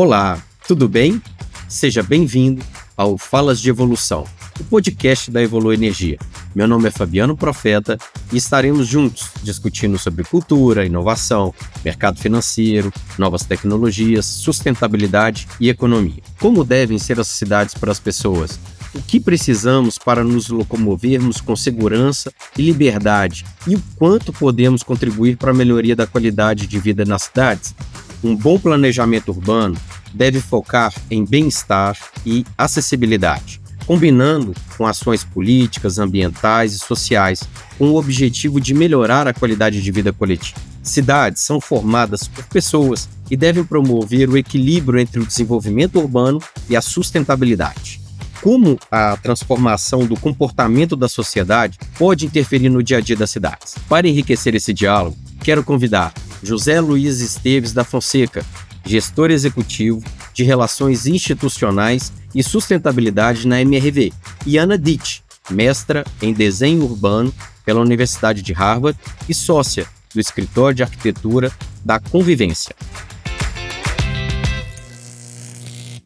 Olá, tudo bem? Seja bem-vindo ao Falas de Evolução, o podcast da Evolu Energia. Meu nome é Fabiano Profeta e estaremos juntos discutindo sobre cultura, inovação, mercado financeiro, novas tecnologias, sustentabilidade e economia. Como devem ser as cidades para as pessoas? O que precisamos para nos locomovermos com segurança e liberdade? E o quanto podemos contribuir para a melhoria da qualidade de vida nas cidades? Um bom planejamento urbano deve focar em bem-estar e acessibilidade, combinando com ações políticas, ambientais e sociais, com o objetivo de melhorar a qualidade de vida coletiva. Cidades são formadas por pessoas e devem promover o equilíbrio entre o desenvolvimento urbano e a sustentabilidade. Como a transformação do comportamento da sociedade pode interferir no dia a dia das cidades? Para enriquecer esse diálogo, quero convidar José Luiz Esteves da Fonseca, gestor executivo de Relações Institucionais e Sustentabilidade na MRV, e Ana Ditt, mestra em Desenho Urbano pela Universidade de Harvard e sócia do Escritório de Arquitetura da Convivência.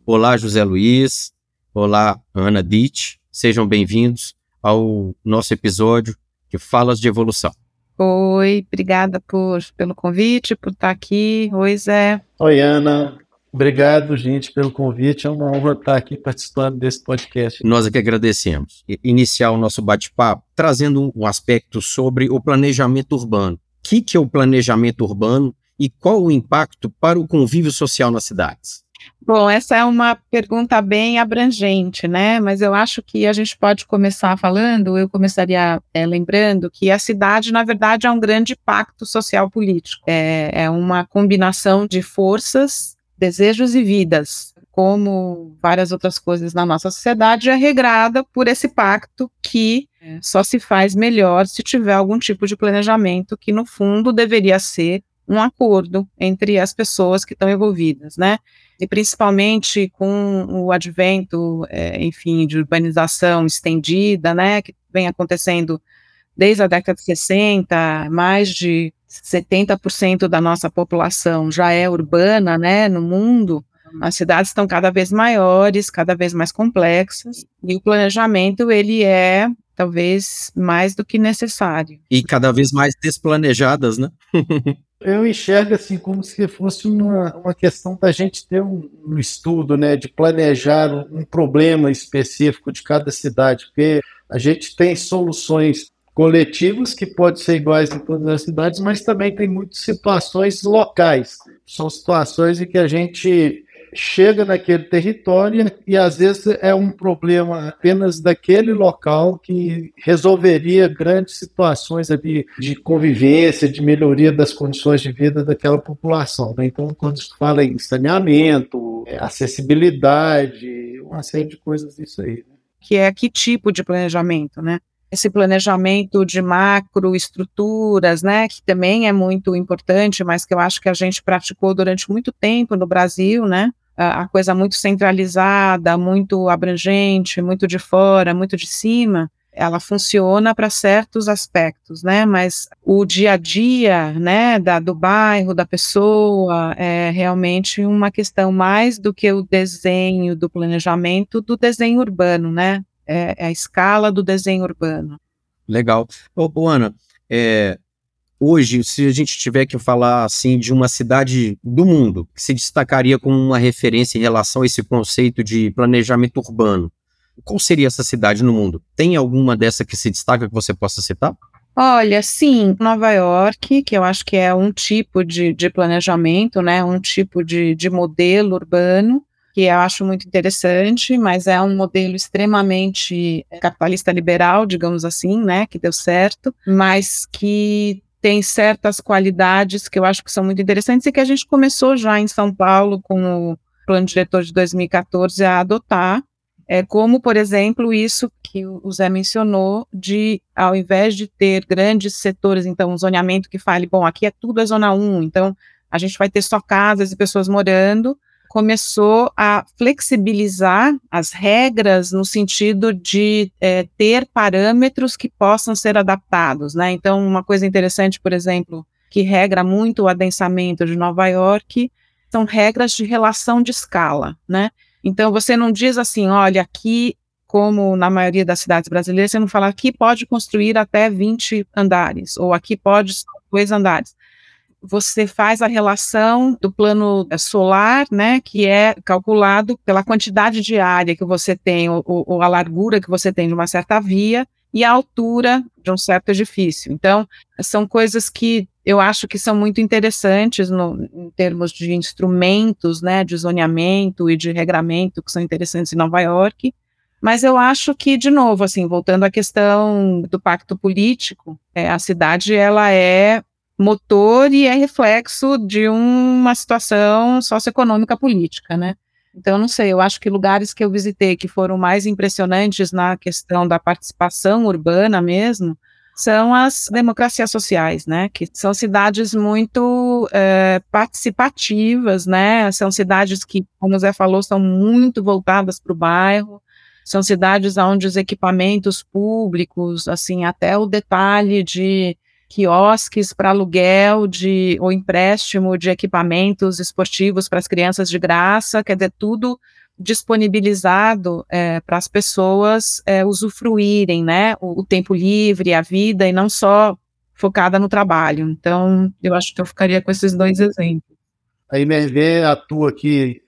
Olá, José Luiz. Olá, Ana Ditt. Sejam bem-vindos ao nosso episódio de Falas de Evolução. Oi, obrigada por, pelo convite, por estar aqui. Oi, Zé. Oi, Ana. Obrigado, gente, pelo convite. É uma honra estar aqui participando desse podcast. Nós aqui agradecemos. Iniciar o nosso bate-papo trazendo um aspecto sobre o planejamento urbano. O que é o planejamento urbano e qual o impacto para o convívio social nas cidades? Bom, essa é uma pergunta bem abrangente, né? Mas eu acho que a gente pode começar falando, eu começaria é, lembrando que a cidade, na verdade, é um grande pacto social político. É, é uma combinação de forças, desejos e vidas. Como várias outras coisas na nossa sociedade, é regrada por esse pacto que é, só se faz melhor se tiver algum tipo de planejamento que, no fundo, deveria ser um acordo entre as pessoas que estão envolvidas, né? E principalmente com o advento, é, enfim, de urbanização estendida, né, que vem acontecendo desde a década de 60, mais de 70% da nossa população já é urbana, né, no mundo. As cidades estão cada vez maiores, cada vez mais complexas, e o planejamento ele é talvez mais do que necessário. E cada vez mais desplanejadas, né? eu enxergo assim como se fosse uma, uma questão da gente ter um, um estudo, né, de planejar um, um, problema específico de cada cidade, porque a gente tem soluções coletivas que podem ser iguais em todas as cidades, mas também tem muitas situações locais. São situações em que a gente chega naquele território e às vezes é um problema apenas daquele local que resolveria grandes situações ali de convivência, de melhoria das condições de vida daquela população. Né? Então, quando se fala em saneamento, é, acessibilidade, uma série de coisas disso aí. Né? Que é que tipo de planejamento, né? esse planejamento de macroestruturas, né, que também é muito importante, mas que eu acho que a gente praticou durante muito tempo no Brasil, né, a, coisa muito centralizada, muito abrangente, muito de fora, muito de cima, ela funciona para certos aspectos, né? Mas o dia a dia, né, da, do bairro, da pessoa, é realmente uma questão mais do que o desenho, do planejamento, do desenho urbano, né? É, é a escala do desenho urbano. Legal. Ô, ô Ana, é, hoje, se a gente tiver que falar assim de uma cidade do mundo que se destacaria como uma referência em relação a esse conceito de planejamento urbano, qual seria essa cidade no mundo? Tem alguma dessa que se destaca que você possa citar? Olha, sim, Nova York, que eu acho que é um tipo de, de planejamento, né, um tipo de, de modelo urbano, que eu acho muito interessante, mas é um modelo extremamente capitalista liberal, digamos assim, né, que deu certo, mas que tem certas qualidades que eu acho que são muito interessantes e que a gente começou já em São Paulo com o plano diretor de 2014 a adotar, é, como, por exemplo, isso que o Zé mencionou, de ao invés de ter grandes setores, então, um zoneamento que fale, bom, aqui é tudo a zona 1, então a gente vai ter só casas e pessoas morando, começou a flexibilizar as regras no sentido de é, ter parâmetros que possam ser adaptados, né? Então, uma coisa interessante, por exemplo, que regra muito o adensamento de Nova York são regras de relação de escala, né? Então você não diz assim, olha, aqui, como na maioria das cidades brasileiras, você não fala aqui pode construir até 20 andares, ou aqui pode dois andares. Você faz a relação do plano solar, né, que é calculado pela quantidade de área que você tem, ou, ou a largura que você tem de uma certa via, e a altura de um certo edifício. Então, são coisas que eu acho que são muito interessantes no, em termos de instrumentos, né, de zoneamento e de regramento que são interessantes em Nova York. Mas eu acho que, de novo, assim, voltando à questão do pacto político, é, a cidade ela é motor e é reflexo de uma situação socioeconômica política, né? Então, não sei, eu acho que lugares que eu visitei que foram mais impressionantes na questão da participação urbana mesmo, são as democracias sociais, né? Que são cidades muito é, participativas, né? São cidades que, como o Zé falou, são muito voltadas para o bairro. São cidades onde os equipamentos públicos, assim, até o detalhe de quiosques para aluguel de ou empréstimo de equipamentos esportivos para as crianças de graça, quer dizer, tudo disponibilizado é, para as pessoas é, usufruírem, né, o, o, tempo livre, a vida, e não só focada no trabalho. Então, eu acho que eu ficaria com esses dois exemplos. A MRV atua aqui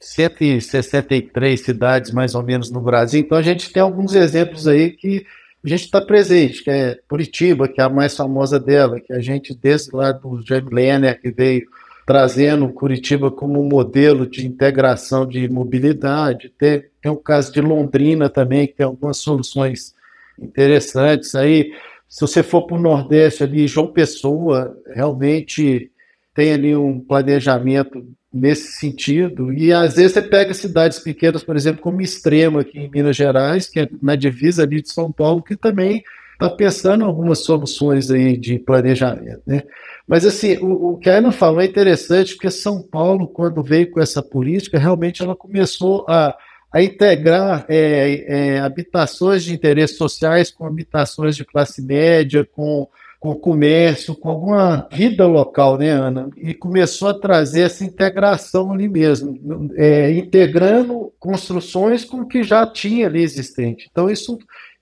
163 cidades, mais ou menos, no Brasil, então a gente tem alguns exemplos aí que a gente está presente, que é Curitiba, que é a mais famosa dela, que a gente, desde lá do James Lerner, que veio trazendo Curitiba como modelo de integração de mobilidade. Tem, tem o caso de Londrina também, que tem algumas soluções interessantes. Aí, se você for para o Nordeste ali, João Pessoa, realmente tem ali um planejamento nesse sentido. E às vezes você pega cidades pequenas, por exemplo, como Extrema, aqui em Minas Gerais, que é na divisa ali de São Paulo, que também está pensando em algumas soluções aí de planejamento. Né? Mas assim, o, o que a Ana falou é interessante, porque São Paulo, quando veio com essa política, realmente ela começou a, a integrar é, é, habitações de interesses sociais com habitações de classe média, com com o comércio, com alguma vida local, né, Ana? E começou a trazer essa integração ali mesmo, é, integrando construções com o que já tinha ali existente. Então, isso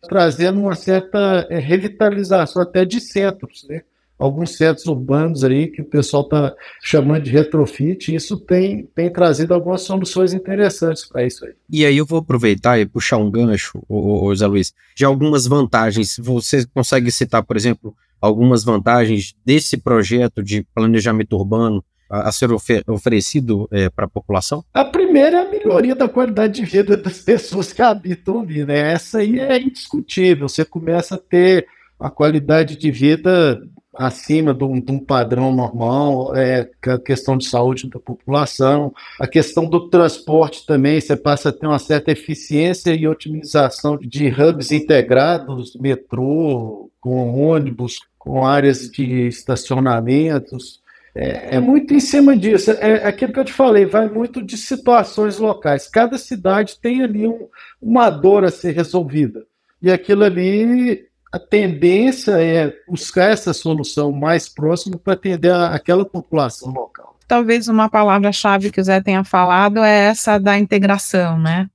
trazendo uma certa é, revitalização até de centros, né? Alguns centros urbanos aí que o pessoal está chamando de retrofit, isso tem, tem trazido algumas soluções interessantes para isso aí. E aí eu vou aproveitar e puxar um gancho, o, Zé Luiz, de algumas vantagens. Você consegue citar, por exemplo, algumas vantagens desse projeto de planejamento urbano a, a ser ofer oferecido é, para a população? A primeira é a melhoria da qualidade de vida das pessoas que habitam ali, né? Essa aí é indiscutível. Você começa a ter a qualidade de vida acima de um, de um, padrão normal, é, a questão de saúde da população, a questão do transporte também, você passa a ter uma certa eficiência e otimização de hubs integrados, metrô, com ônibus, com áreas de estacionamentos. É, é, muito em cima disso. É, é aquilo que eu te falei, vai muito de situações locais. Cada cidade tem ali um, uma dor a ser resolvida. E aquilo ali, a tendência é buscar essa solução mais próxima para atender a, aquela população local. Talvez uma palavra-chave que o Zé tenha falado é essa da integração, né?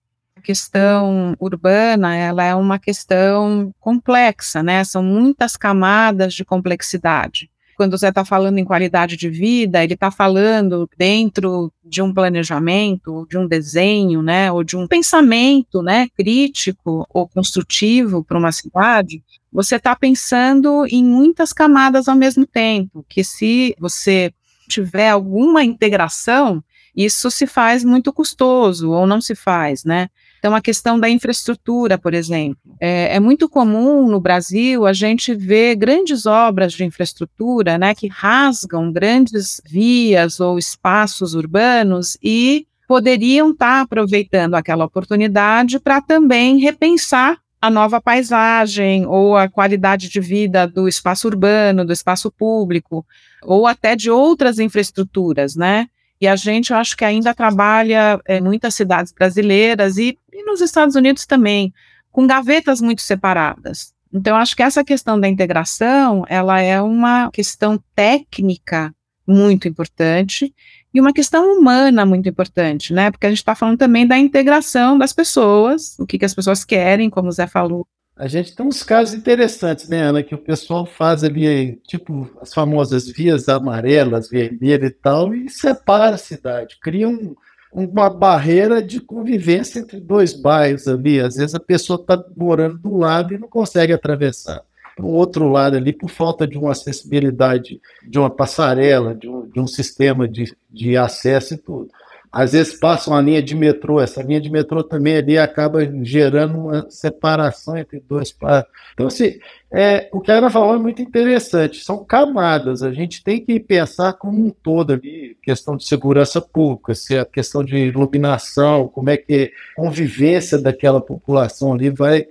Questão urbana ela é uma questão complexa, né? São muitas camadas de complexidade. Quando você está falando em qualidade de vida, ele está falando dentro de um planejamento, de um desenho, né, ou de um pensamento, né, crítico ou construtivo para uma cidade. Você está pensando em muitas camadas ao mesmo tempo. Que se você tiver alguma integração, isso se faz muito custoso ou não se faz, né? Então, a questão da infraestrutura, por exemplo. É, é, muito comum no Brasil a gente ver grandes obras de infraestrutura né, que rasgam grandes vias ou espaços urbanos e poderiam estar aproveitando aquela oportunidade para também repensar a nova paisagem ou a qualidade de vida do espaço urbano, do espaço público, ou até de outras infraestruturas, né? E a gente, eu acho que ainda trabalha em muitas cidades brasileiras e, e nos Estados Unidos também, com gavetas muito separadas. Então, acho que essa questão da integração, ela é uma questão técnica muito importante e uma questão humana muito importante, né? Porque a gente está falando também da integração das pessoas, o que, que as pessoas querem, como o Zé falou. A gente tem uns casos interessantes, né, Ana, que o pessoal faz ali, tipo, as famosas vias amarelas, vermelhas e tal, e separa a cidade, cria um, uma barreira de convivência entre dois bairros ali. Às vezes a pessoa está morando do lado e não consegue atravessar para o outro lado ali por falta de uma acessibilidade, de uma passarela, de um, de um sistema de, de acesso e tudo. Às vezes passa uma linha de metrô, essa linha de metrô também ali acaba gerando uma separação entre dois parques. Então, assim, é, o que a Ana falou é muito interessante, são camadas, a gente tem que pensar como um todo ali, questão de segurança pública, se a questão de iluminação, como é que a convivência daquela população ali vai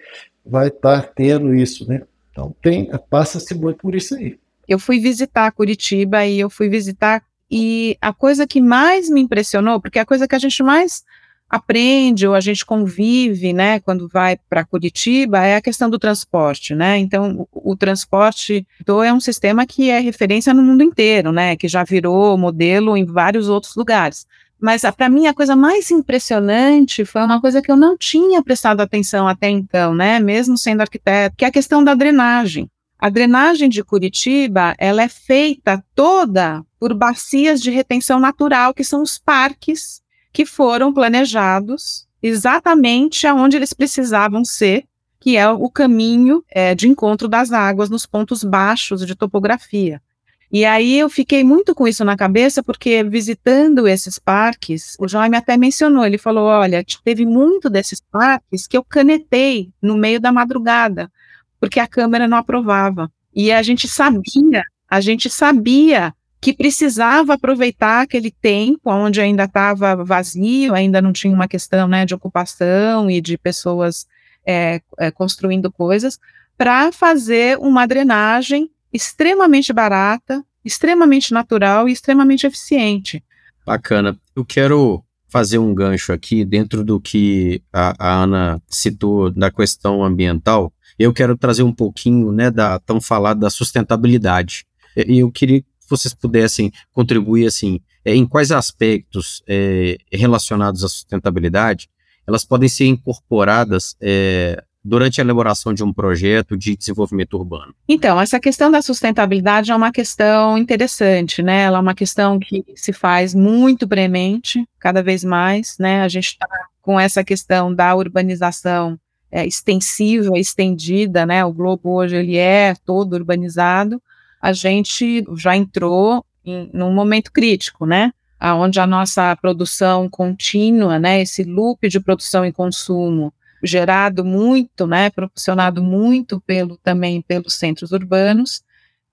vai estar tá tendo isso, né? Então tem, passa-se muito por isso aí. Eu fui visitar Curitiba e eu fui visitar e a coisa que mais me impressionou, porque a coisa que a gente mais aprende ou a gente convive, né, quando vai para Curitiba, é a questão do transporte, né? Então, o, o transporte do é um sistema que é referência no mundo inteiro, né? Que já virou modelo em vários outros lugares. Mas para mim a coisa mais impressionante foi uma coisa que eu não tinha prestado atenção até então, né? Mesmo sendo arquiteto, que é a questão da drenagem. A drenagem de Curitiba, ela é feita toda por bacias de retenção natural, que são os parques que foram planejados exatamente aonde eles precisavam ser, que é o caminho é, de encontro das águas nos pontos baixos de topografia. E aí eu fiquei muito com isso na cabeça, porque visitando esses parques, o Jaime até mencionou, ele falou, olha, teve muito desses parques que eu canetei no meio da madrugada, porque a câmera não aprovava. E a gente sabia, a gente sabia que precisava aproveitar aquele tempo onde ainda estava vazio, ainda não tinha uma questão né, de ocupação e de pessoas é, é, construindo coisas, para fazer uma drenagem extremamente barata, extremamente natural e extremamente eficiente. Bacana. Eu quero fazer um gancho aqui dentro do que a, a Ana citou da questão ambiental. Eu quero trazer um pouquinho, né, da tão falada da sustentabilidade. E eu queria que vocês pudessem contribuir, assim, é, em quais aspectos é, relacionados à sustentabilidade elas podem ser incorporadas é, durante a elaboração de um projeto de desenvolvimento urbano? Então, essa questão da sustentabilidade é uma questão interessante, né? Ela é uma questão que se faz muito premente, cada vez mais, né? A gente está com essa questão da urbanização é, extensiva, estendida, né? O globo hoje ele é todo urbanizado. A gente já entrou em, num momento crítico, né? Onde a nossa produção contínua, né? Esse loop de produção e consumo gerado muito, né, proporcionado muito pelo também pelos centros urbanos,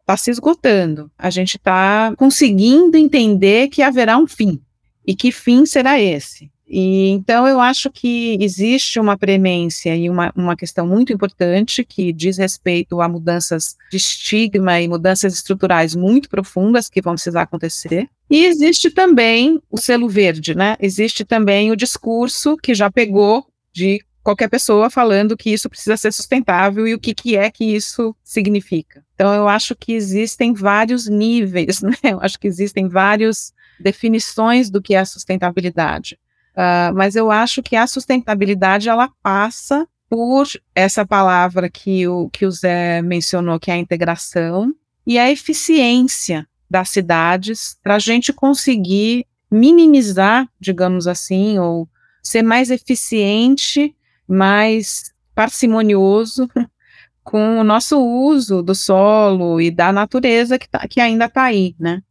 está se esgotando. A gente está conseguindo entender que haverá um fim. E que fim será esse? E então eu acho que existe uma premência e uma, uma questão muito importante que diz respeito a mudanças de estigma e mudanças estruturais muito profundas que vão precisar acontecer. E existe também o selo verde, né? Existe também o discurso que já pegou de qualquer pessoa falando que isso precisa ser sustentável e o que, que é que isso significa. Então, eu acho que existem vários níveis, né? Eu acho que existem várias definições do que é sustentabilidade. Uh, mas eu acho que a sustentabilidade, ela passa por essa palavra que o, que o Zé mencionou, que é a integração, e a eficiência das cidades para a gente conseguir minimizar, digamos assim, ou ser mais eficiente mais parcimonioso com o nosso uso do solo e da natureza que, tá, que ainda está aí, né?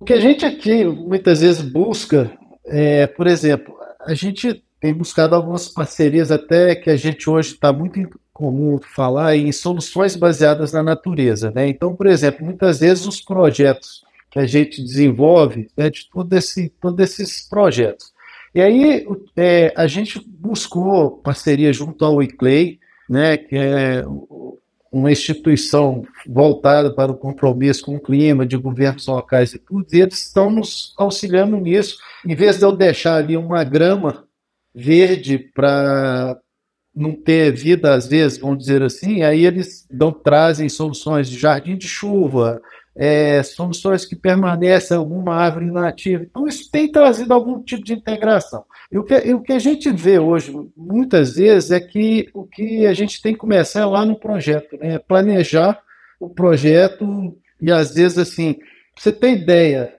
O que a gente aqui muitas vezes busca, é, por exemplo, a gente tem buscado algumas parcerias até que a gente hoje está muito comum falar em soluções baseadas na natureza, né? Então, por exemplo, muitas vezes os projetos que a gente desenvolve, né, de todo esse, todos esses projetos, e aí é, a gente buscou parceria junto ao ICLEI, né, que é uma instituição voltada para o compromisso com o clima, de governos locais e tudo, eles estão nos auxiliando nisso. Em vez de eu deixar ali uma grama verde para não ter vida, às vezes, vamos dizer assim, aí eles dão, trazem soluções de jardim de chuva, é, soluções que permanecem alguma árvore nativa. Então, isso tem trazido algum tipo de integração. E o que, e o que a gente vê hoje, muitas vezes, é que o que a gente tem que começar é lá no projeto, né? planejar o projeto e, às vezes, assim, você tem ideia,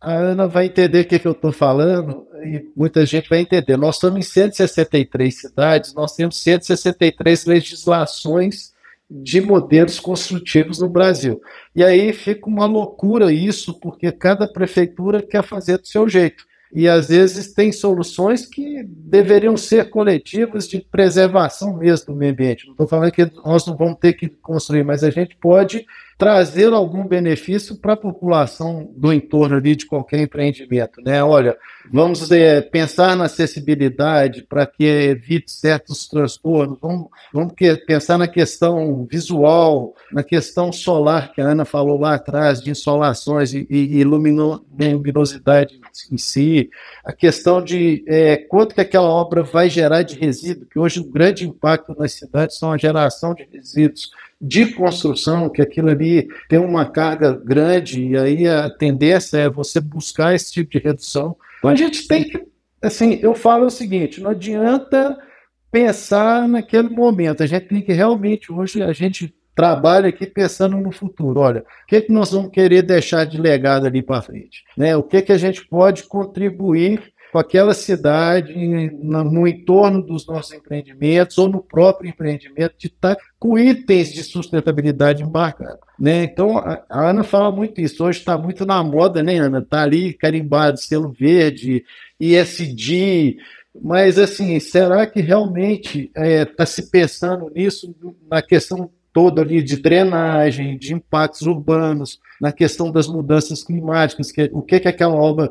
a Ana vai entender o que, que eu estou falando e muita gente vai entender. Nós estamos em 163 cidades, nós temos 163 legislações de modelos construtivos no Brasil. E aí fica uma loucura isso, porque cada prefeitura quer fazer do seu jeito. E às vezes tem soluções que deveriam ser coletivas de preservação mesmo do meio ambiente. Não estou falando que nós não vamos ter que construir, mas a gente pode trazer algum benefício para a população do entorno ali de qualquer empreendimento, né? Olha, vamos é, pensar na acessibilidade para que evite certos transtornos, vamos, vamos que, pensar na questão visual, na questão solar que a Ana falou lá atrás, de insolações e, e lumino, luminosidade em si, a questão de é, quanto que aquela obra vai gerar de resíduo, que hoje o grande impacto nas cidades são a geração de resíduos de construção, que aquilo ali tem uma carga grande, e aí a tendência é você buscar esse tipo de redução. Então a gente tem que, assim, eu falo o seguinte, não adianta pensar naquele momento, a gente tem que realmente, hoje a gente trabalha aqui pensando no futuro. Olha, o que, que nós vamos querer deixar de legado ali para frente? Né? O que, que a gente pode contribuir com aquela cidade, no, entorno dos nossos empreendimentos ou no próprio empreendimento, de estar com itens de sustentabilidade embarcados. Né? Então, a, a Ana fala muito isso. Hoje está muito na moda, né, Ana? Está ali carimbado, selo verde, ISD. Mas, assim, será que realmente está é, tá se pensando nisso, na questão toda ali de drenagem, de impactos urbanos, na questão das mudanças climáticas, que, o que, que aquela obra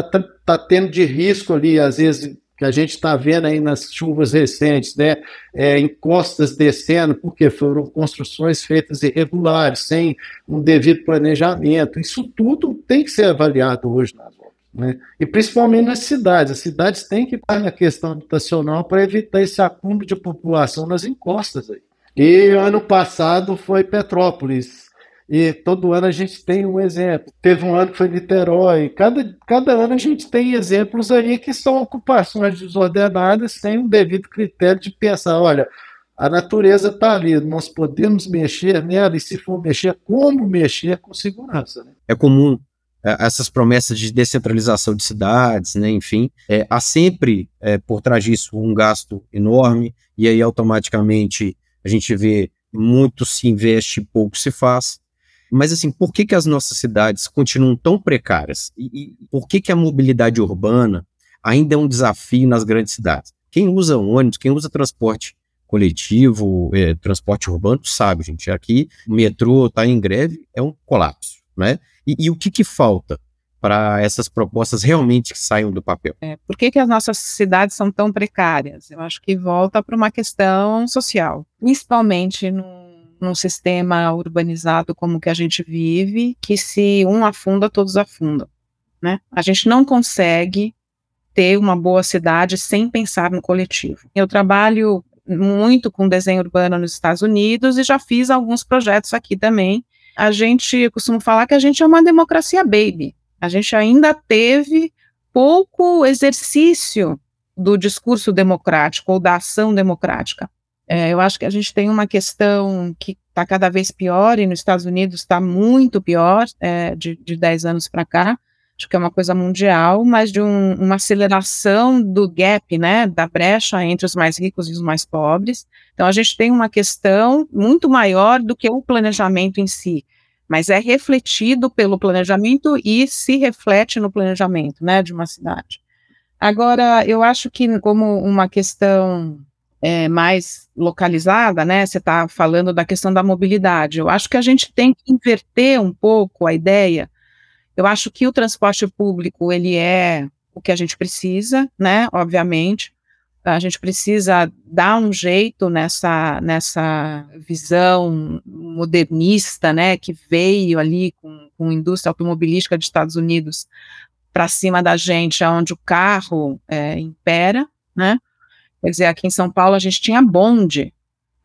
está tá, tá tendo de risco ali, às vezes, que a gente está vendo aí nas chuvas recentes, né? É, encostas descendo, porque foram construções feitas irregulares, sem um devido planejamento. Isso tudo tem que ser avaliado hoje nas obras. Né? E principalmente nas cidades. As cidades têm que estar na questão habitacional para evitar esse acúmulo de população nas encostas. Aí. E ano passado foi Petrópolis. E todo ano a gente tem um exemplo. Teve um ano que foi Niterói. Cada, cada ano a gente tem exemplos aí que são ocupações desordenadas sem um devido critério de pensar, olha, a natureza está ali, nós podemos mexer nela, e se for mexer, como mexer com segurança. Né? É comum é, essas promessas de descentralização de cidades, né, enfim, é, há sempre é, por trás disso um gasto enorme, e aí automaticamente a gente vê muito se investe, pouco se faz. Mas assim, por que, que as nossas cidades continuam tão precárias? E, e por que, que a mobilidade urbana ainda é um desafio nas grandes cidades? Quem usa ônibus, quem usa transporte coletivo, é, transporte urbano, sabe, gente. Aqui o metrô está em greve, é um colapso, né? E, e o que, que falta para essas propostas realmente que saiam do papel? É, por que, que as nossas cidades são tão precárias? Eu acho que volta para uma questão social, principalmente no num sistema urbanizado como que a gente vive, que se um afunda, todos afundam, né? A gente não consegue ter uma boa cidade sem pensar no coletivo. Eu trabalho muito com desenho urbano nos Estados Unidos e já fiz alguns projetos aqui também. A gente costuma falar que a gente é uma democracia baby. A gente ainda teve pouco exercício do discurso democrático ou da ação democrática. É, eu acho que a gente tem uma questão que está cada vez pior, e nos Estados Unidos está muito pior, é, de, de 10 anos para cá. Acho que é uma coisa mundial, mas de um, uma aceleração do gap, né, da brecha entre os mais ricos e os mais pobres. Então, a gente tem uma questão muito maior do que o planejamento em si, mas é refletido pelo planejamento e se reflete no planejamento, né, de uma cidade. Agora, eu acho que como uma questão é, mais localizada, né? Você está falando da questão da mobilidade. Eu acho que a gente tem que inverter um pouco a ideia. Eu acho que o transporte público ele é o que a gente precisa, né? Obviamente, a gente precisa dar um jeito nessa nessa visão modernista, né? Que veio ali com, com a indústria automobilística dos Estados Unidos para cima da gente, onde o carro é, impera, né? Quer dizer, aqui em São Paulo a gente tinha bonde.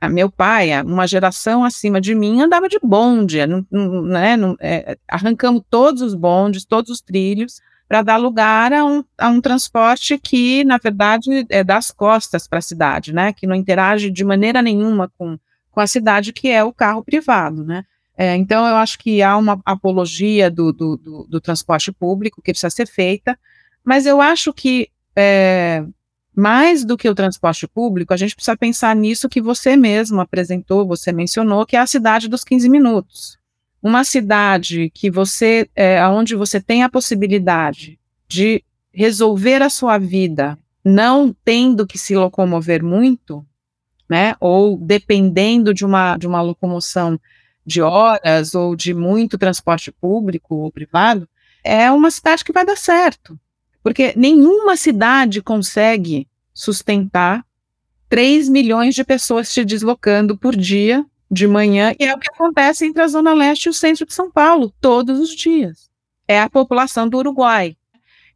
meu pai, uma geração acima de mim, andava de bonde, não, não, né, não, é, arrancamos todos os bondes, todos os trilhos, para dar lugar a um, a um transporte que, na verdade, é das costas para a cidade, né, que não interage de maneira nenhuma com, com a cidade, que é o carro privado, né. É, então, eu acho que há uma apologia do, do, do, do, transporte público que precisa ser feita, mas eu acho que é, mais do que o transporte público, a gente precisa pensar nisso que você mesmo apresentou, você mencionou, que é a cidade dos 15 minutos. Uma cidade que você, é, onde você tem a possibilidade de resolver a sua vida, não tendo que se locomover muito, né, ou dependendo de uma, de uma locomoção de horas ou de muito transporte público ou privado, é uma cidade que vai dar certo. Porque nenhuma cidade consegue sustentar 3 milhões de pessoas se deslocando por dia de manhã, e é o que acontece entre a Zona Leste e o centro de São Paulo, todos os dias. É a população do Uruguai.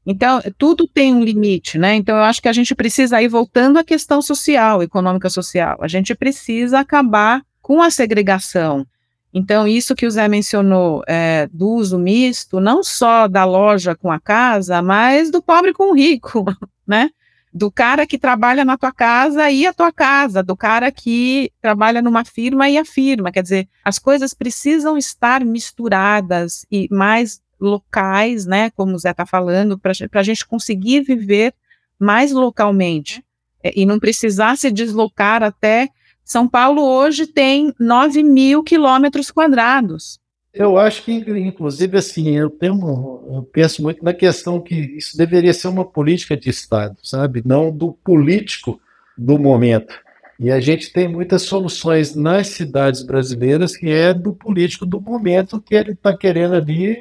Então, tudo tem um limite, né? Então, eu acho que a gente precisa ir voltando à questão social, econômica social. A gente precisa acabar com a segregação. Então, isso que o Zé mencionou é, do uso misto, não só da loja com a casa, mas do pobre com o rico, né? Do cara que trabalha na tua casa e a tua casa, do cara que trabalha numa firma e a firma. Quer dizer, as coisas precisam estar misturadas e mais locais, né? Como o Zé está falando, para a gente conseguir viver mais localmente é, e não precisar se deslocar até são Paulo hoje tem 9 mil quilômetros quadrados. Eu acho que, inclusive, assim, eu, tenho, eu penso muito na questão que isso deveria ser uma política de Estado, sabe? Não do político do momento. E a gente tem muitas soluções nas cidades brasileiras que é do político do momento que ele está querendo ali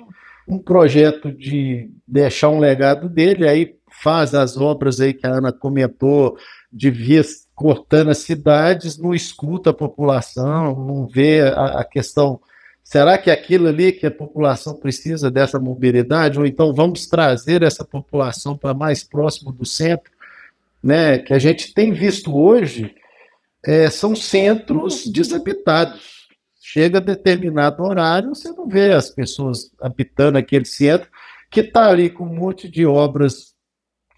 um projeto de deixar um legado dele, aí faz as obras aí que a Ana comentou, de vias cortando as cidades, não escuta a população, não vê a, a questão. Será que aquilo ali que a população precisa dessa mobilidade? Ou então vamos trazer essa população para mais próximo do centro? Né, que a gente tem visto hoje é, são centros desabitados. Chega a determinado horário, você não vê as pessoas habitando aquele centro, que está ali com um monte de obras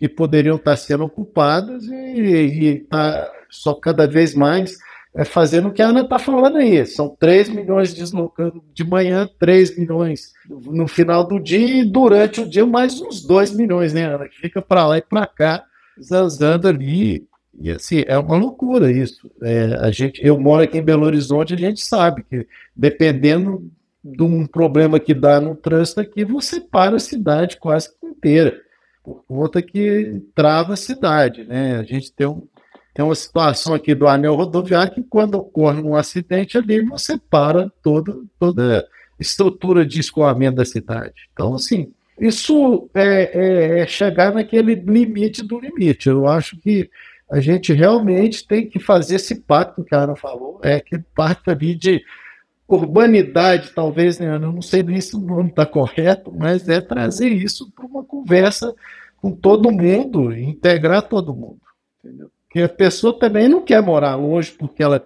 que poderiam estar sendo ocupadas e está só cada vez mais é, fazendo o que a Ana está falando aí. São 3 milhões deslocando de manhã, 3 milhões no final do dia e durante o dia mais uns 2 milhões, né, Ana? Que fica para lá e para cá, zanzando ali. E assim, é uma loucura isso. É, a gente, eu moro aqui em Belo Horizonte, a gente sabe que dependendo de um problema que dá no trânsito aqui, você para a cidade quase inteira por conta que trava a cidade, né? A gente tem, um, tem uma situação aqui do anel rodoviário que quando ocorre um acidente ali, você para toda, toda a estrutura de escoamento da cidade. Então, assim, isso é, é, é chegar naquele limite do limite. Eu acho que a gente realmente tem que fazer esse pacto que a Ana falou, é aquele pacto ali de urbanidade, talvez, né? Eu não sei nem se o nome está correto, mas é trazer isso para uma conversa com todo mundo, integrar todo mundo. Entendeu? Porque a pessoa também não quer morar longe porque ela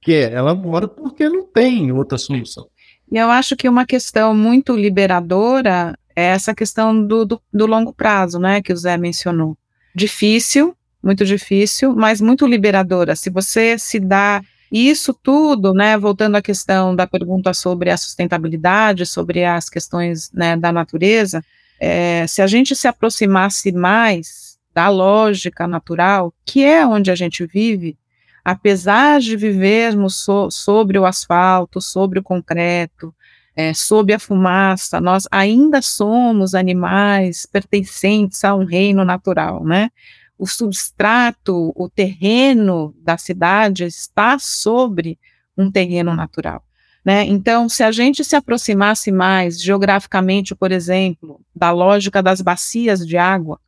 quer, ela mora porque não tem outra solução. E eu acho que uma questão muito liberadora é essa questão do, do, do longo prazo, né, que o Zé mencionou. Difícil, muito difícil, mas muito liberadora. Se você se dá e isso tudo, né, voltando à questão da pergunta sobre a sustentabilidade, sobre as questões né, da natureza, é, se a gente se aproximasse mais da lógica natural, que é onde a gente vive, apesar de vivermos so, sobre o asfalto, sobre o concreto, é, sob a fumaça, nós ainda somos animais pertencentes a um reino natural, né? O substrato, o terreno da cidade está sobre um terreno natural. Né? Então, se a gente se aproximasse mais geograficamente, por exemplo, da lógica das bacias de água,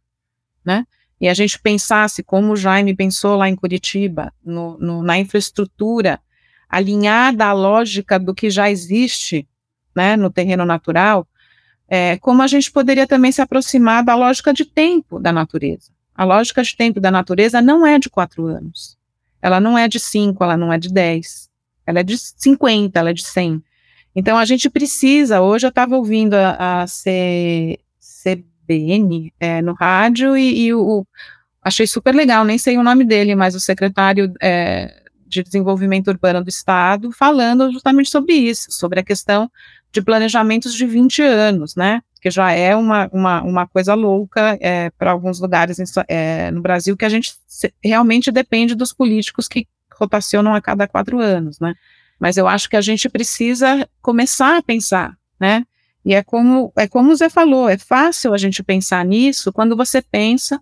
né? e a gente pensasse, como o Jaime pensou lá em Curitiba, no, no, na infraestrutura alinhada à lógica do que já existe né, no terreno natural, é, como a gente poderia também se aproximar da lógica de tempo da natureza. A lógica de tempo da natureza não é de quatro anos. ela não é de 5, ela não é de 10, ela é de 50, ela é de 100. Então a gente precisa, hoje eu estava ouvindo a, a C, CBN é, no rádio e, e o, achei super legal, nem sei o nome dele, mas o secretário é, de Desenvolvimento Urbano do Estado falando justamente sobre isso, sobre a questão de planejamentos de 20 anos, né? Que já é uma, uma, uma coisa louca é, para alguns lugares em, é, no Brasil que a gente realmente depende dos políticos que rotacionam a cada quatro anos, né? Mas eu acho que a gente precisa começar a pensar, né? E é como, é como o Zé falou, é fácil a gente pensar nisso quando você pensa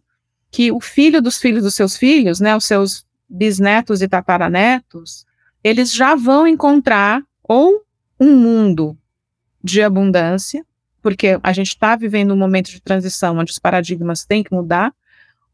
que o filho dos filhos dos seus filhos, né, os seus bisnetos e tataranetos, eles já vão encontrar ou um mundo de abundância, porque a gente está vivendo um momento de transição onde os paradigmas têm que mudar,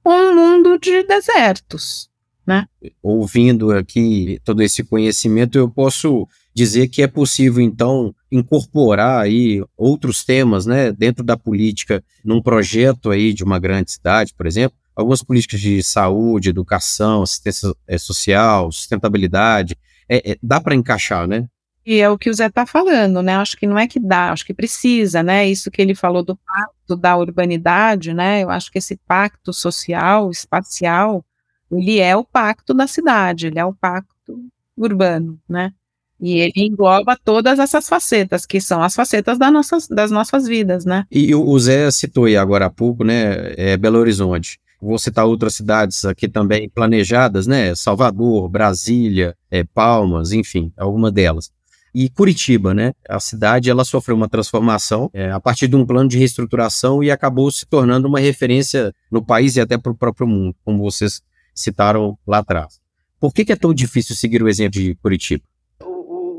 ou um mundo de desertos, né? Ouvindo aqui todo esse conhecimento, eu posso dizer que é possível, então, incorporar aí outros temas, né, dentro da política, num projeto aí de uma grande cidade, por exemplo, algumas políticas de saúde, educação, assistência é, social, sustentabilidade, é, é, dá para encaixar, né? E é o que o Zé está falando, né? Acho que não é que dá, acho que precisa, né? Isso que ele falou do pacto da urbanidade, né? Eu acho que esse pacto social, espacial, ele é o pacto da cidade, ele é o pacto urbano, né? E ele engloba todas essas facetas, que são as facetas das nossas, das nossas vidas, né? E o Zé citou aí agora há pouco, né? É Belo Horizonte. Vou citar outras cidades aqui também planejadas, né? Salvador, Brasília, é, Palmas, enfim, alguma delas. E Curitiba, né? A cidade ela sofreu uma transformação é, a partir de um plano de reestruturação e acabou se tornando uma referência no país e até para o próprio mundo, como vocês citaram lá atrás. Por que, que é tão difícil seguir o exemplo de Curitiba?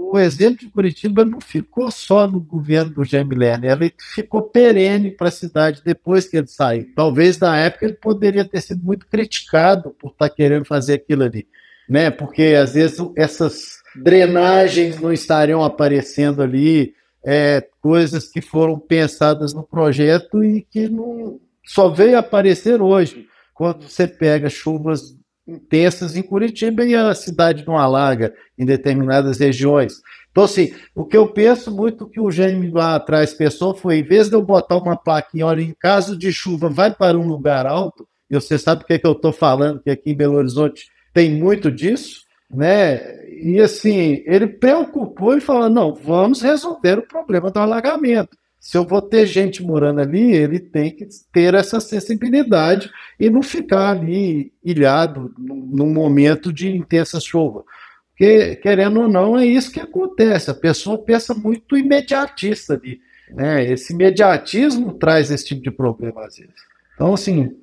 o exemplo de Curitiba não ficou só no governo do Jaime Lerner, ele ficou perene para a cidade depois que ele saiu. Talvez na época ele poderia ter sido muito criticado por estar querendo fazer aquilo ali, né? Porque às vezes essas drenagens não estariam aparecendo ali, é, coisas que foram pensadas no projeto e que não só veio aparecer hoje, quando você pega chuvas intensas em Curitiba e a cidade não alaga em determinadas regiões. Então, assim, o que eu penso muito que o Gênio lá atrás pensou foi, em vez de eu botar uma plaquinha, olha, em caso de chuva, vai para um lugar alto, e você sabe o que, é que eu estou falando, que aqui em Belo Horizonte tem muito disso, né? E assim, ele preocupou e falou: não, vamos resolver o problema do alagamento se eu vou ter gente morando ali, ele tem que ter essa sensibilidade e não ficar ali ilhado num momento de intensa chuva. Porque, querendo ou não, é isso que acontece. A pessoa pensa muito imediatista ali. Né? Esse imediatismo traz esse tipo de problema às vezes. Então, assim,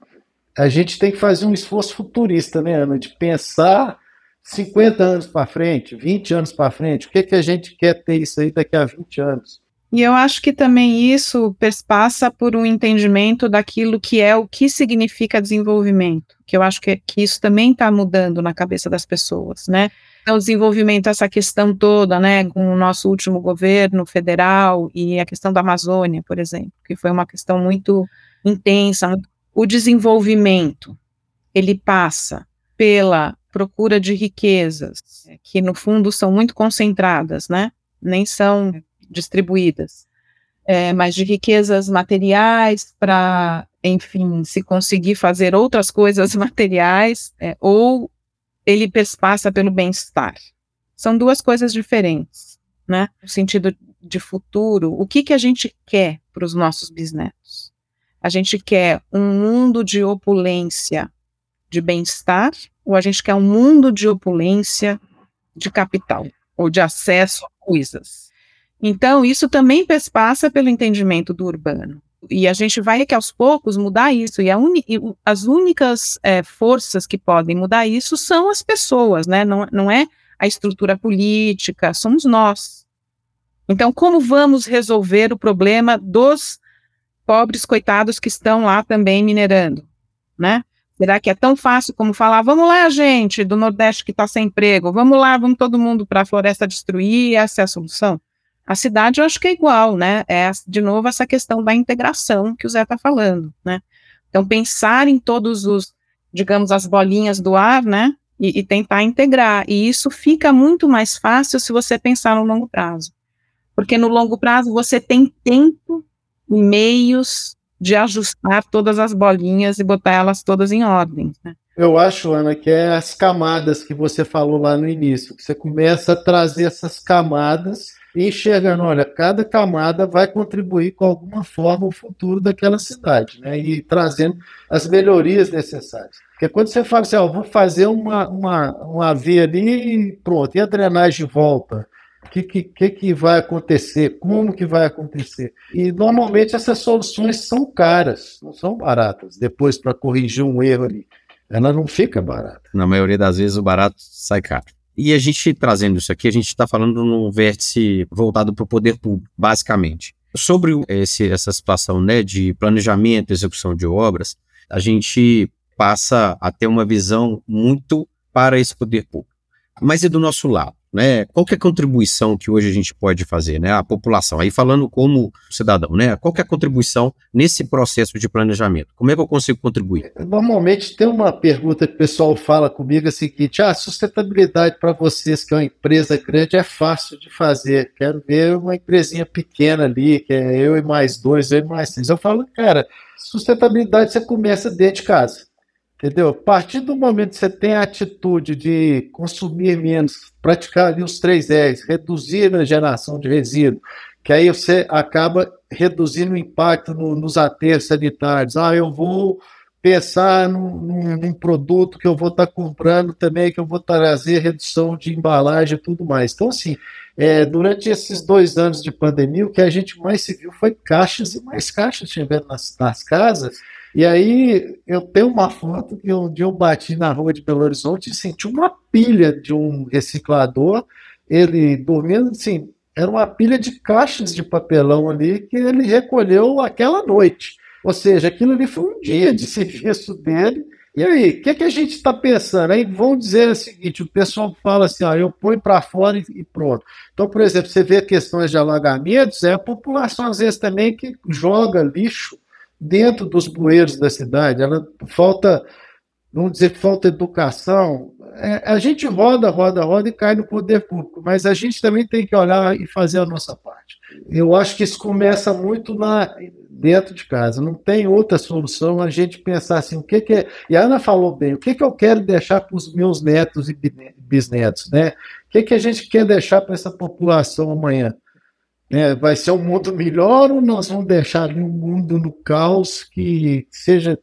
a gente tem que fazer um esforço futurista, né, Ana? De pensar 50 anos para frente, 20 anos para frente. O que, que a gente quer ter isso aí daqui a 20 anos? E eu acho que também isso passa por um entendimento daquilo que é o que significa desenvolvimento, que eu acho que, que isso também está mudando na cabeça das pessoas, né? Então, o desenvolvimento, essa questão toda, né, com o nosso último governo federal e a questão da Amazônia, por exemplo, que foi uma questão muito intensa. O desenvolvimento, ele passa pela procura de riquezas, que no fundo são muito concentradas, né? Nem são distribuídas, é, mas de riquezas materiais para, enfim, se conseguir fazer outras coisas materiais, é, ou ele passa pelo bem-estar. São duas coisas diferentes, né? No sentido de futuro, o que, que a gente quer para os nossos bisnetos? A gente quer um mundo de opulência, de bem-estar, ou a gente quer um mundo de opulência de capital, ou de acesso a coisas? Então, isso também passa pelo entendimento do urbano. E a gente vai que aos poucos mudar isso. E, e as únicas é, forças que podem mudar isso são as pessoas, né? Não, não é a estrutura política, somos nós. Então, como vamos resolver o problema dos pobres coitados que estão lá também minerando, né? Será que é tão fácil como falar, vamos lá, gente do Nordeste que está sem emprego, vamos lá, vamos todo mundo para a floresta destruir, essa é a solução? A cidade eu acho que é igual, né? É, de novo, essa questão da integração que o Zé está falando, né? Então, pensar em todos os, digamos, as bolinhas do ar, né? e, e tentar integrar. E isso fica muito mais fácil se você pensar no longo prazo. Porque no longo prazo você tem tempo e meios de ajustar todas as bolinhas e botar elas todas em ordem. Né? Eu acho, Ana, que é as camadas que você falou lá no início, que você começa a trazer essas camadas e enxergando, olha, cada camada vai contribuir com alguma forma o futuro daquela cidade, né? E trazendo as melhorias necessárias. Porque quando você fala assim, ó, vou fazer uma, uma, uma via ali e pronto, e a drenagem volta? O que, que, que vai acontecer? Como que vai acontecer? E normalmente essas soluções são caras, não são baratas, depois para corrigir um erro ali ela não fica barata. Na maioria das vezes o barato sai caro. E a gente trazendo isso aqui, a gente está falando num vértice voltado para o poder público, basicamente. Sobre esse, essa situação né, de planejamento execução de obras, a gente passa a ter uma visão muito para esse poder público. Mas e do nosso lado? Né? Qual que é a contribuição que hoje a gente pode fazer, né? A população. Aí falando como cidadão, né? Qual que é a contribuição nesse processo de planejamento? Como é que eu consigo contribuir? Normalmente tem uma pergunta que o pessoal fala comigo é a seguinte: ah, sustentabilidade para vocês que é uma empresa grande é fácil de fazer. Quero ver uma empresinha pequena ali, que é eu e mais dois, eu e mais três. Eu falo, cara, sustentabilidade você começa dentro de casa. Entendeu? A partir do momento que você tem a atitude de consumir menos, praticar ali os três R's, reduzir a geração de resíduo, que aí você acaba reduzindo o impacto no, nos aterros sanitários. Ah, eu vou pensar num, num, num, produto que eu vou estar tá comprando também, que eu vou trazer redução de embalagem e tudo mais. Então, assim, é, durante esses dois anos de pandemia, o que a gente mais se viu foi caixas e mais caixas chegando nas, nas casas, e aí eu tenho uma foto que um dia eu bati na rua de Belo Horizonte e senti uma pilha de um reciclador, ele dormindo assim, era uma pilha de caixas de papelão ali que ele recolheu aquela noite. Ou seja, aquilo ali foi um dia de serviço dele. E aí, o que, que a gente está pensando? Aí vão dizer o seguinte: o pessoal fala assim, ó, eu ponho para fora e, pronto. Então, por exemplo, você vê questões de alagamentos, é a população às vezes também que joga lixo dentro dos bueiros da cidade. Ela falta, vamos dizer, falta educação. É, a gente roda, roda, roda e cai no poder público, mas a gente também tem que olhar e fazer a nossa parte. Eu acho que isso começa muito na, dentro de casa. Não tem outra solução a gente pensar assim, o que, que é. E a Ana falou bem, o que, que eu quero deixar para os meus netos e bisnetos, né? O que, que a gente quer deixar para essa população amanhã? É, vai ser um mundo melhor ou nós vamos deixar um mundo no caos que seja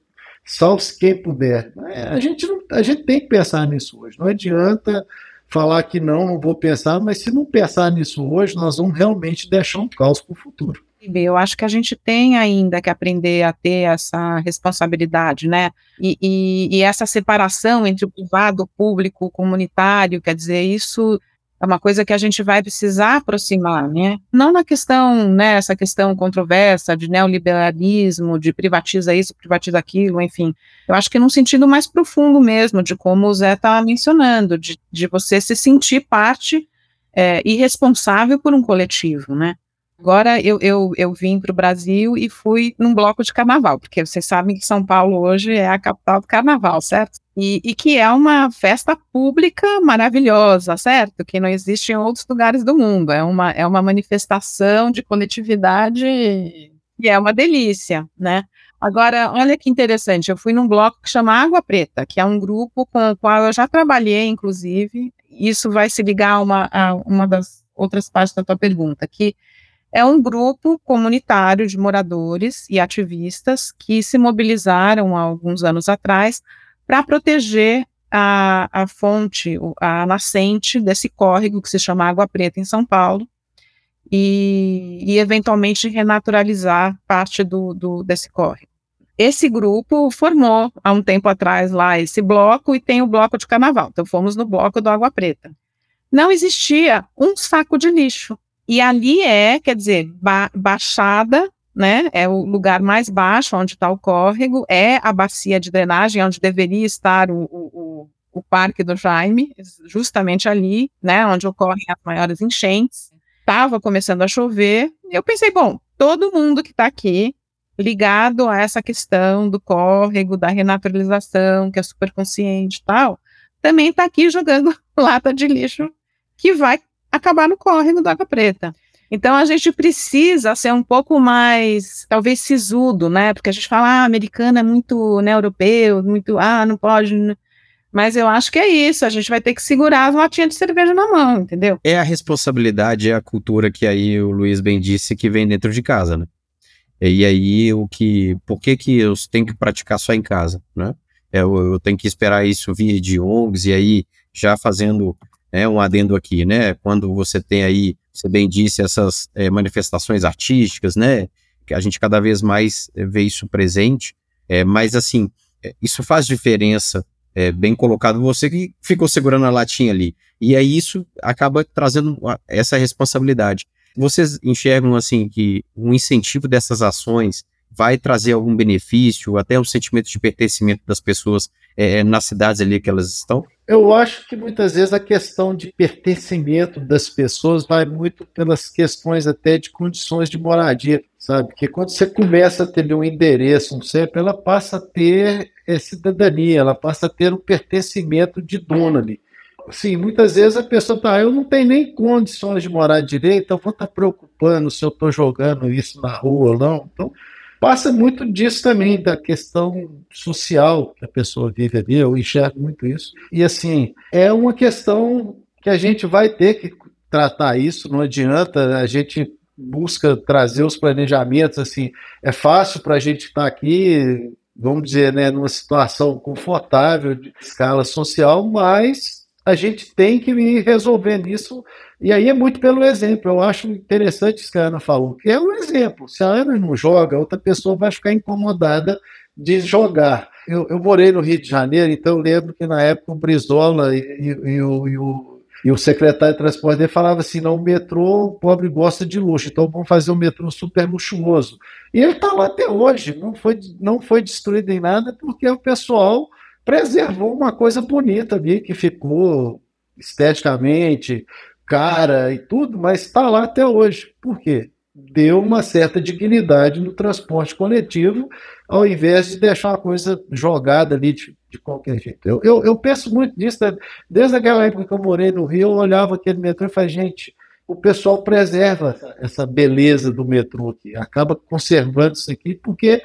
salve quem puder? É, a, gente não, a gente tem que pensar nisso hoje. Não adianta falar que não, não vou pensar, mas se não pensar nisso hoje, nós vamos realmente deixar um caos para o futuro. Eu acho que a gente tem ainda que aprender a ter essa responsabilidade, né? E, e, e essa separação entre o privado, o público, o comunitário, quer dizer, isso é uma coisa que a gente vai precisar aproximar, né? Não na questão, né, essa questão controversa de neoliberalismo, de privatiza isso, privatiza aquilo, enfim. Eu acho que num sentido mais profundo mesmo, de como o Zé está mencionando, de, de você se sentir parte é, e responsável por um coletivo, né? Agora eu, eu, eu vim para o Brasil e fui num bloco de carnaval, porque vocês sabem que São Paulo hoje é a capital do carnaval, certo? E, e, que é uma festa pública maravilhosa, certo? Que não existe em outros lugares do mundo. É uma, é uma manifestação de coletividade e é uma delícia, né? Agora, olha que interessante, eu fui num bloco que chama Água Preta, que é um grupo com o qual eu já trabalhei, inclusive. Isso vai se ligar a uma, a uma das outras partes da tua pergunta, que é um grupo comunitário de moradores e ativistas que se mobilizaram há alguns anos atrás para proteger a, a fonte, a nascente desse córrego que se chama Água Preta em São Paulo e, e eventualmente renaturalizar parte do, do, desse córrego. Esse grupo formou há um tempo atrás lá esse bloco e tem o bloco de carnaval. Então fomos no bloco do Água Preta. Não existia um saco de lixo e ali é, quer dizer, ba baixada, né? É o lugar mais baixo onde está o córrego, é a bacia de drenagem onde deveria estar o, o, o Parque do Jaime, justamente ali, né? Onde ocorrem as maiores enchentes. Estava começando a chover. Eu pensei, bom, todo mundo que está aqui ligado a essa questão do córrego, da renaturalização, que é super consciente e tal, também está aqui jogando lata de lixo que vai acabar no córrego da Água Preta. Então a gente precisa ser um pouco mais, talvez, sisudo, né? Porque a gente fala, ah, americano é muito né, europeu, muito, ah, não pode. Mas eu acho que é isso, a gente vai ter que segurar as latinhas de cerveja na mão, entendeu? É a responsabilidade, é a cultura que aí o Luiz bem disse que vem dentro de casa, né? E aí o que, por que que eu tenho que praticar só em casa, né? Eu, eu tenho que esperar isso vir de ONGs e aí já fazendo é, um adendo aqui, né? Quando você tem aí, você bem disse, essas é, manifestações artísticas, né? Que a gente cada vez mais é, vê isso presente, é, mas assim, é, isso faz diferença é, bem colocado, você que ficou segurando a latinha ali. E aí isso acaba trazendo essa responsabilidade. Vocês enxergam assim que um incentivo dessas ações vai trazer algum benefício, até o sentimento de pertencimento das pessoas é, é, nas cidades ali que elas estão? Eu acho que muitas vezes a questão de pertencimento das pessoas vai muito pelas questões até de condições de moradia, sabe? Porque quando você começa a ter um endereço, um CEP, ela passa a ter é, cidadania, ela passa a ter um pertencimento de dono ali. Sim, muitas vezes a pessoa tá, eu não tenho nem condições de morar direito, eu vou estar tá preocupando se eu estou jogando isso na rua ou não. Então, passa muito disso também, da questão social que a pessoa vive ali, eu enxergo muito isso. E assim, é uma questão que a gente vai ter que tratar isso, não adianta, a gente busca trazer os planejamentos, assim, é fácil para a gente estar tá aqui, vamos dizer, né, numa situação confortável de escala social, mas a gente tem que ir resolvendo isso, e aí é muito pelo exemplo. Eu acho interessante isso que a Ana falou, que é um exemplo. Se a Ana não joga, outra pessoa vai ficar incomodada de jogar. Eu, eu morei no Rio de Janeiro, então eu lembro que na época o Brizola e, e, e, o, e o, e o secretário de transporte dele falava assim: não, o metrô, o pobre gosta de luxo, então vamos fazer um metrô super luxuoso. E ele está lá até hoje, não foi, não foi destruído em nada, porque o pessoal preservou uma coisa bonita ali, que ficou esteticamente cara e tudo, mas está lá até hoje. Por quê? Deu uma certa dignidade no transporte coletivo, ao invés de deixar uma coisa jogada ali de, de qualquer jeito. Eu, eu, eu, penso muito nisso, né? desde aquela época que eu morei no Rio, eu olhava aquele metrô e falei, gente, o pessoal preserva essa beleza do metrô aqui, acaba conservando isso aqui, porque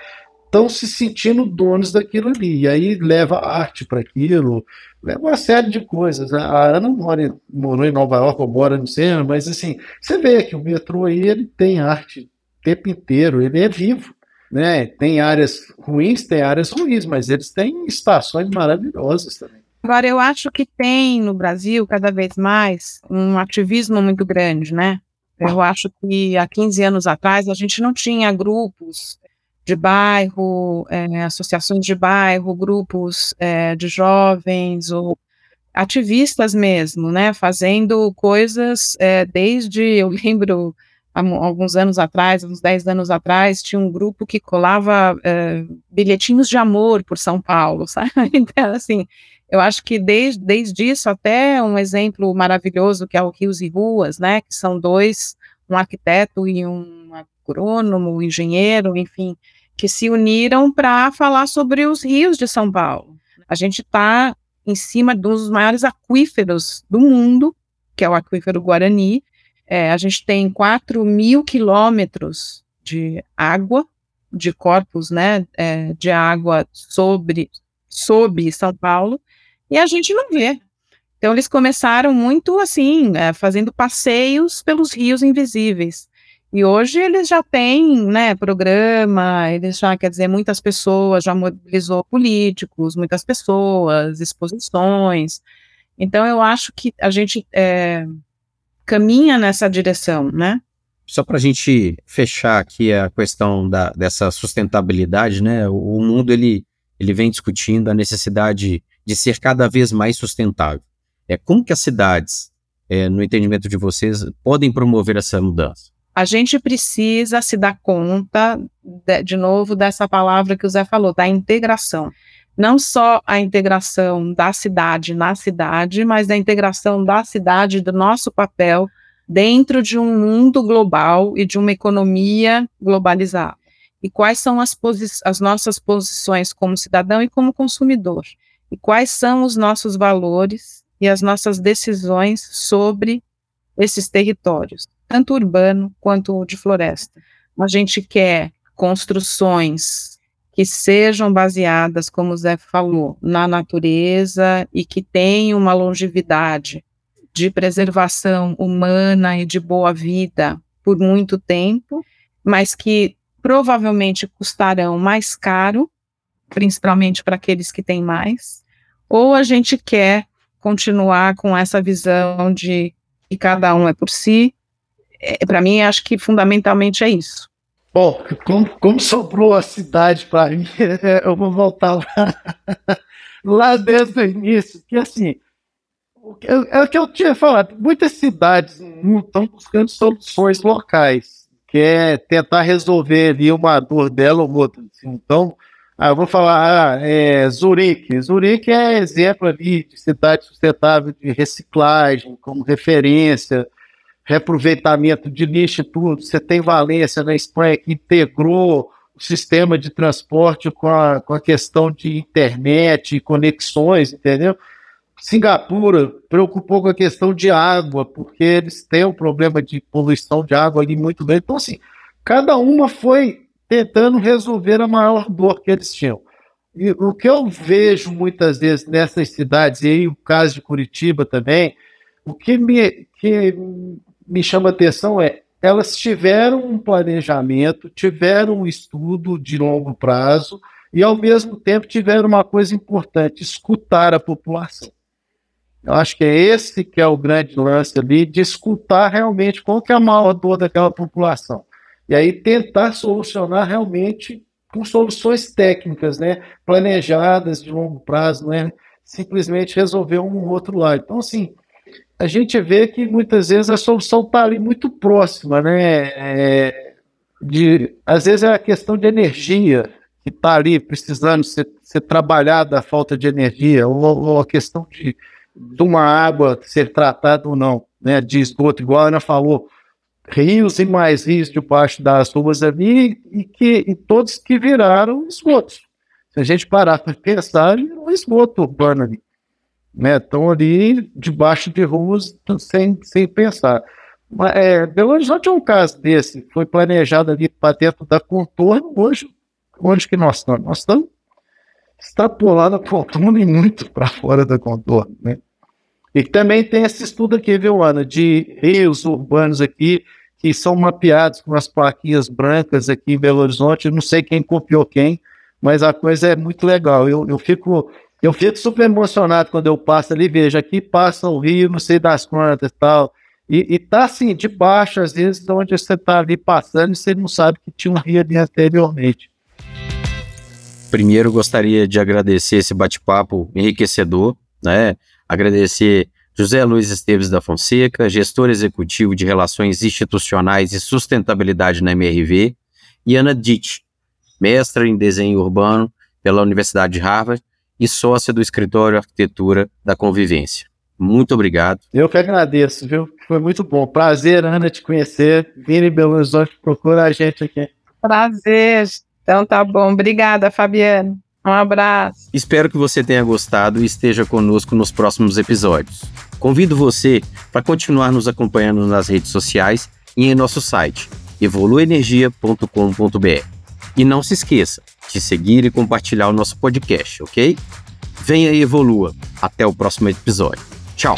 estão se sentindo donos daquilo ali. E aí leva arte para aquilo, leva uma série de coisas. A Ana mora, morou em Nova York, ou mora no centro, mas assim, você vê que o metrô aí ele tem arte o tempo inteiro, ele é vivo. Né? Tem áreas ruins, tem áreas ruins, mas eles têm estações maravilhosas também. Agora, eu acho que tem no Brasil, cada vez mais, um ativismo muito grande, né? Eu acho que há 15 anos atrás a gente não tinha grupos de bairro, é, associações de bairro, grupos é, de jovens ou ativistas mesmo, né, fazendo coisas é, desde, eu lembro, há alguns anos atrás, uns 10 anos atrás, tinha um grupo que colava bilhetinhos de amor por São Paulo, sabe? Então, assim, eu acho que desde, desde isso até um exemplo maravilhoso que é o Rios e Ruas, né, que são dois, um arquiteto e um agrônomo, engenheiro, enfim, que se uniram para falar sobre os rios de São Paulo. A gente está em cima de um dos maiores aquíferos do mundo, que é o aquífero Guarani. É, a gente tem 4 mil quilômetros de água, de corpos né, é, de água sobre, sob São Paulo, e a gente não vê. Então, eles começaram muito assim, é, fazendo passeios pelos rios invisíveis. E hoje eles já têm, né, programa, eles já, quer dizer, muitas pessoas, já mobilizou políticos, muitas pessoas, exposições. Então eu acho que a gente é, caminha nessa direção, né? Só para a gente fechar aqui a questão da, dessa sustentabilidade, né? O, o mundo ele, ele vem discutindo a necessidade de ser cada vez mais sustentável. É como que as cidades, é, no entendimento de vocês, podem promover essa mudança? A gente precisa se dar conta, de, de, novo, dessa palavra que o Zé falou, da integração. Não só a integração da cidade na cidade, mas da integração da cidade, do nosso papel dentro de um mundo global e de uma economia globalizada. E quais são as, as nossas posições como cidadão e como consumidor. E e quais são os nossos valores e as nossas decisões sobre esses territórios, tanto urbano quanto de floresta. A gente quer construções que sejam baseadas, como o Zé falou, na natureza e que tenham uma longevidade de preservação humana e de boa vida por muito tempo, mas que provavelmente custarão mais caro, principalmente para aqueles que têm mais, ou a gente quer continuar com essa visão de que cada um é por si. É, para mim, acho que fundamentalmente é isso. Bom, como, como sobrou a cidade para mim, eu vou voltar lá, lá desde o início, que assim, é o que eu tinha falado, muitas cidades estão buscando soluções locais, que é tentar resolver ali uma dor dela ou outra. Assim. Então, ah, eu vou falar, ah, é, Zurique. Zurique é exemplo ali de cidade sustentável de reciclagem, como referência, reaproveitamento de lixo e tudo. Você tem Valência na Espanha que integrou o sistema de transporte com a, com a questão de internet conexões, entendeu? Singapura preocupou com a questão de água, porque eles têm um problema de poluição de água ali muito grande. Então, assim, cada uma foi tentando resolver a maior dor que eles tinham. E o que eu vejo muitas vezes nessas cidades, e aí o caso de Curitiba também, o que me, que me chama atenção é elas tiveram um planejamento, tiveram um estudo de longo prazo e, ao mesmo tempo, tiveram uma coisa importante: escutar a população. Eu acho que é esse que é o grande lance ali, de escutar realmente qual que é a maior dor daquela população. E aí tentar solucionar realmente com soluções técnicas, né? Planejadas de longo prazo, não é simplesmente resolver um outro lado. Então, assim, a gente vê que muitas vezes a solução está ali muito próxima, né? É, de, às vezes é a questão de energia que está ali precisando ser, ser trabalhada a falta de energia, ou, ou, a questão de, de uma água ser tratada ou não, né? De esgoto, igual a Ana falou, rios e mais rios debaixo das ruas ali e que e todos que viraram esgotos. Se a gente parar para pensar, virou esgoto urbano ali. Né? Estão ali debaixo de ruas sem, sem pensar. É, Belo Horizonte é um caso desse. Foi planejado ali para dentro da contorno. Hoje, onde que nós estamos? Nós estamos extrapolando a contorno e muito para fora da contorno. Né? E também tem esse estudo aqui, viu, Ana, de rios urbanos aqui, que são mapeados com as plaquinhas brancas aqui em Belo Horizonte. Eu não sei quem copiou quem, mas a coisa é muito legal. Eu, eu fico eu fico super emocionado quando eu passo ali, vejo aqui passa o rio, não sei das quantas e tal. E, e tá assim, de baixo, às vezes, onde você tá ali passando e você não sabe que tinha um rio ali anteriormente. Primeiro, gostaria de agradecer esse bate-papo enriquecedor, né? Agradecer José Luiz Esteves da Fonseca, gestor executivo de Relações Institucionais e Sustentabilidade na MRV, e Ana Ditt, mestra em desenho urbano pela Universidade de Harvard e sócia do escritório Arquitetura da Convivência. Muito obrigado. Eu que agradeço, viu? Foi muito bom. Prazer, Ana, te conhecer. Vini Belo Horizonte, procura a gente aqui. Prazer. Então tá bom. Obrigada, Fabiano. Um abraço. Espero que você tenha gostado e esteja conosco nos próximos episódios. Convido você para continuar nos acompanhando nas redes sociais e em nosso site evoluenergia.com.br. E não se esqueça de seguir e compartilhar o nosso podcast, ok? Venha e evolua. Até o próximo episódio. Tchau!